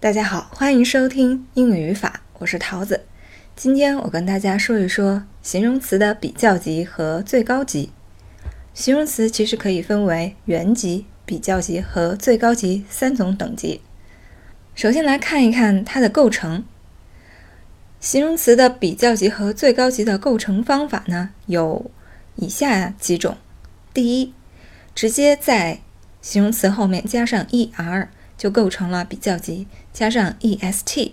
大家好，欢迎收听英语语法，我是桃子。今天我跟大家说一说形容词的比较级和最高级。形容词其实可以分为原级、比较级和最高级三种等级。首先来看一看它的构成。形容词的比较级和最高级的构成方法呢，有以下几种。第一，直接在形容词后面加上 er。就构成了比较级，加上 est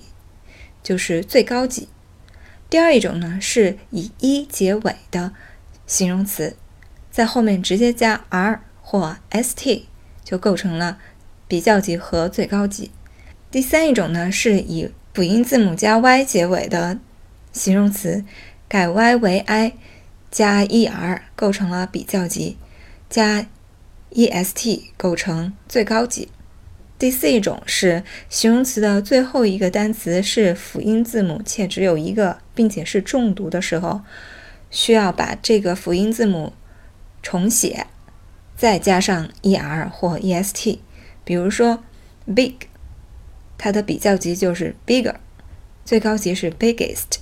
就是最高级。第二一种呢，是以一结尾的形容词，在后面直接加 r 或 st 就构成了比较级和最高级。第三一种呢，是以辅音字母加 y 结尾的形容词，改 y 为 i 加 er 构成了比较级，加 est 构成最高级。第四一种是形容词的最后一个单词是辅音字母且只有一个，并且是重读的时候，需要把这个辅音字母重写，再加上 er 或 est。比如说 big，它的比较级就是 bigger，最高级是 biggest。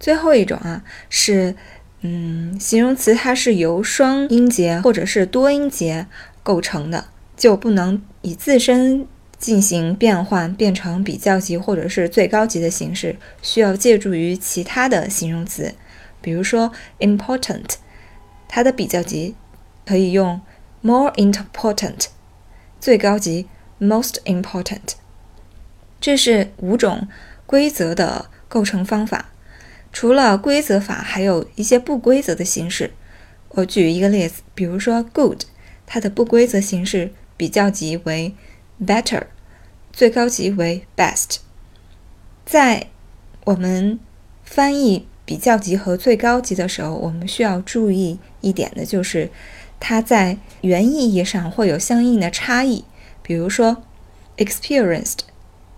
最后一种啊是嗯形容词它是由双音节或者是多音节构成的。就不能以自身进行变换，变成比较级或者是最高级的形式，需要借助于其他的形容词，比如说 important，它的比较级可以用 more important，最高级 most important。这是五种规则的构成方法。除了规则法，还有一些不规则的形式。我举一个例子，比如说 good，它的不规则形式。比较级为 better，最高级为 best。在我们翻译比较级和最高级的时候，我们需要注意一点的就是，它在原意义上会有相应的差异。比如说，experienced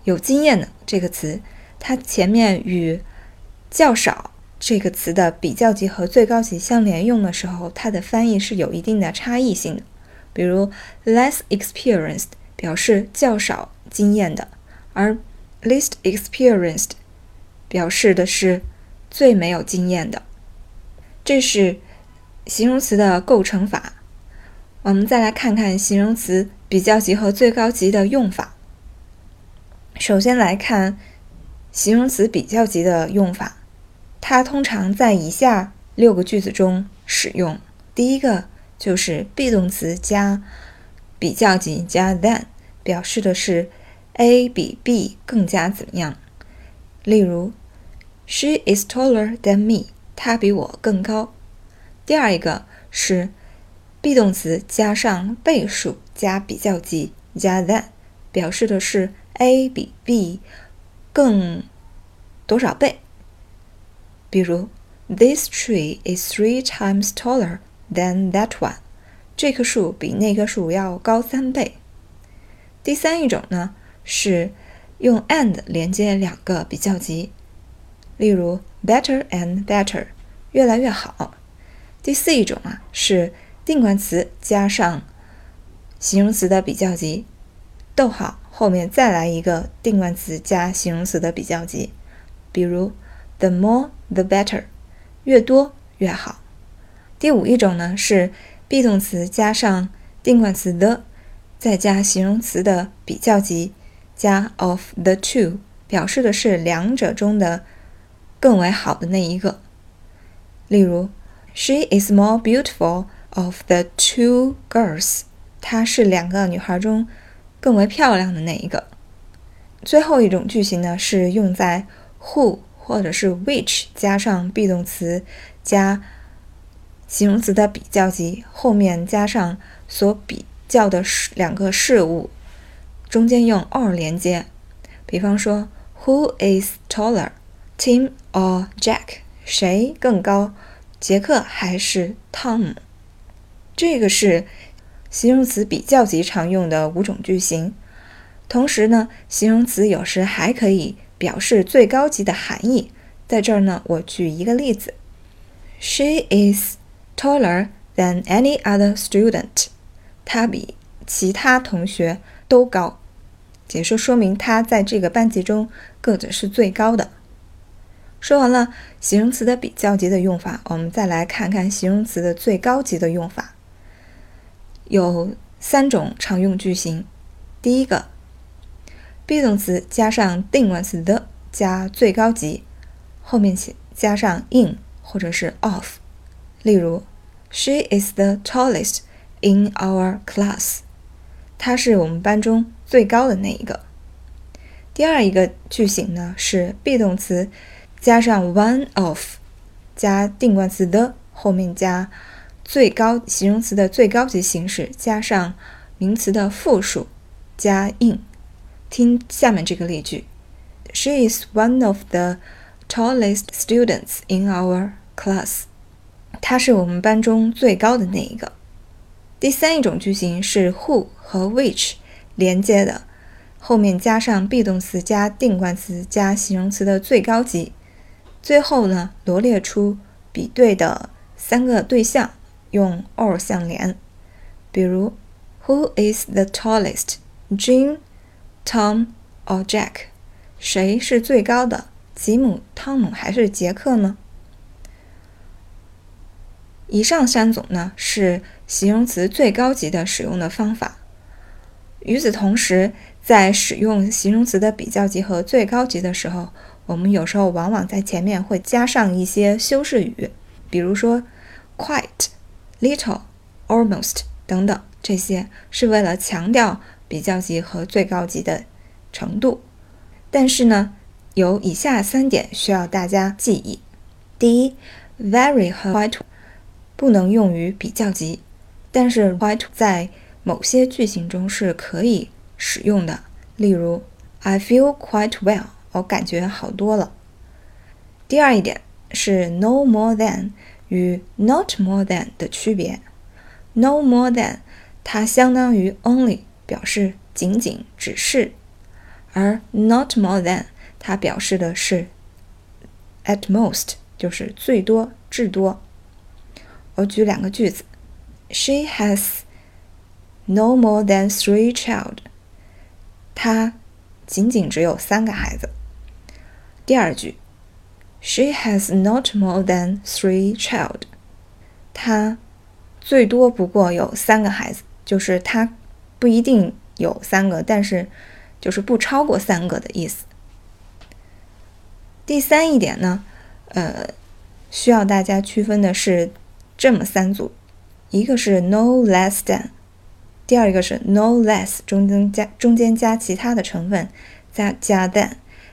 有经验的这个词，它前面与较少这个词的比较级和最高级相连用的时候，它的翻译是有一定的差异性的。比如 less experienced 表示较少经验的，而 least experienced 表示的是最没有经验的。这是形容词的构成法。我们再来看看形容词比较级和最高级的用法。首先来看形容词比较级的用法，它通常在以下六个句子中使用。第一个。就是 be 动词加比较级加 than，表示的是 A 比 B 更加怎么样。例如，She is taller than me，她比我更高。第二一个是 be 动词加上倍数加比较级加 than，表示的是 A 比 B 更多少倍。比如，This tree is three times taller。Than that one，这棵树比那棵树要高三倍。第三一种呢是用 and 连接两个比较级，例如 better and better，越来越好。第四一种啊是定冠词加上形容词的比较级，逗号后面再来一个定冠词加形容词的比较级，比如 the more the better，越多越好。第五一种呢是 be 动词加上定冠词 the，再加形容词的比较级加 of the two，表示的是两者中的更为好的那一个。例如，She is more beautiful of the two girls。她是两个女孩中更为漂亮的那一个。最后一种句型呢是用在 who 或者是 which 加上 be 动词加。形容词的比较级后面加上所比较的事两个事物，中间用 or 连接。比方说，Who is taller, Tim or Jack？谁更高，杰克还是汤姆？这个是形容词比较级常用的五种句型。同时呢，形容词有时还可以表示最高级的含义。在这儿呢，我举一个例子：She is。Taller than any other student，他比其他同学都高。解释说明他在这个班级中个子是最高的。说完了形容词的比较级的用法，我们再来看看形容词的最高级的用法。有三种常用句型。第一个，be 动词加上定冠词 the 加最高级，后面写加上 in 或者是 of。例如，She is the tallest in our class。她是我们班中最高的那一个。第二一个句型呢是 be 动词加上 one of 加定冠词 the 后面加最高形容词的最高级形式，加上名词的复数，加 in。听下面这个例句：She is one of the tallest students in our class。她是我们班中最高的那一个。第三一种句型是 who 和 which 连接的，后面加上 be 动词加定冠词加形容词的最高级，最后呢罗列出比对的三个对象。用 or 相连，比如 Who is the tallest? Jim, Tom or Jack? 谁是最高的？吉姆、汤姆还是杰克呢？以上三种呢是形容词最高级的使用的方法。与此同时，在使用形容词的比较级和最高级的时候，我们有时候往往在前面会加上一些修饰语，比如说 quite。little, almost 等等，这些是为了强调比较级和最高级的程度。但是呢，有以下三点需要大家记忆：第一，very 和 quite 不能用于比较级，但是 quite 在某些句型中是可以使用的。例如，I feel quite well，我感觉好多了。第二一点是 no more than。与 not more than 的区别，no more than 它相当于 only，表示仅仅只是，而 not more than 它表示的是 at most，就是最多至多。我举两个句子：She has no more than three child。她仅仅只有三个孩子。第二句。She has not more than three child。她最多不过有三个孩子，就是她不一定有三个，但是就是不超过三个的意思。第三一点呢，呃，需要大家区分的是这么三组：一个是 no less than，第二一个是 no less 中间加中间加其他的成分，加加 than。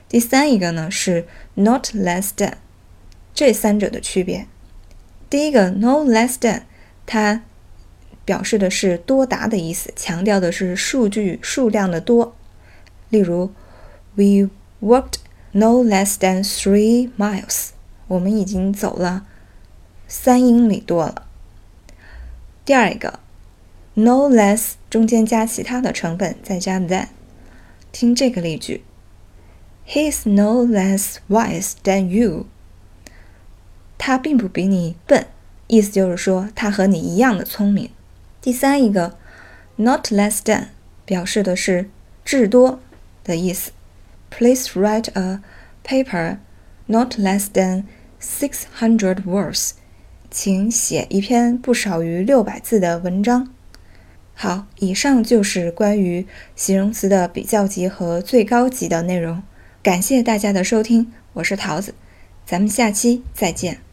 第三一个呢是 not less than，这三者的区别。第一个 no less than，它表示的是多达的意思，强调的是数据数量的多。例如，We walked no less than three miles，我们已经走了三英里多了。第二个 no less 中间加其他的成分，再加 than。听这个例句。，He is no less wise than you。他并不比你笨，意思就是说他和你一样的聪明。第三一个，not less than 表示的是至多的意思。Please write a paper not less than six hundred words。请写一篇不少于六百字的文章。好，以上就是关于形容词的比较级和最高级的内容。感谢大家的收听，我是桃子，咱们下期再见。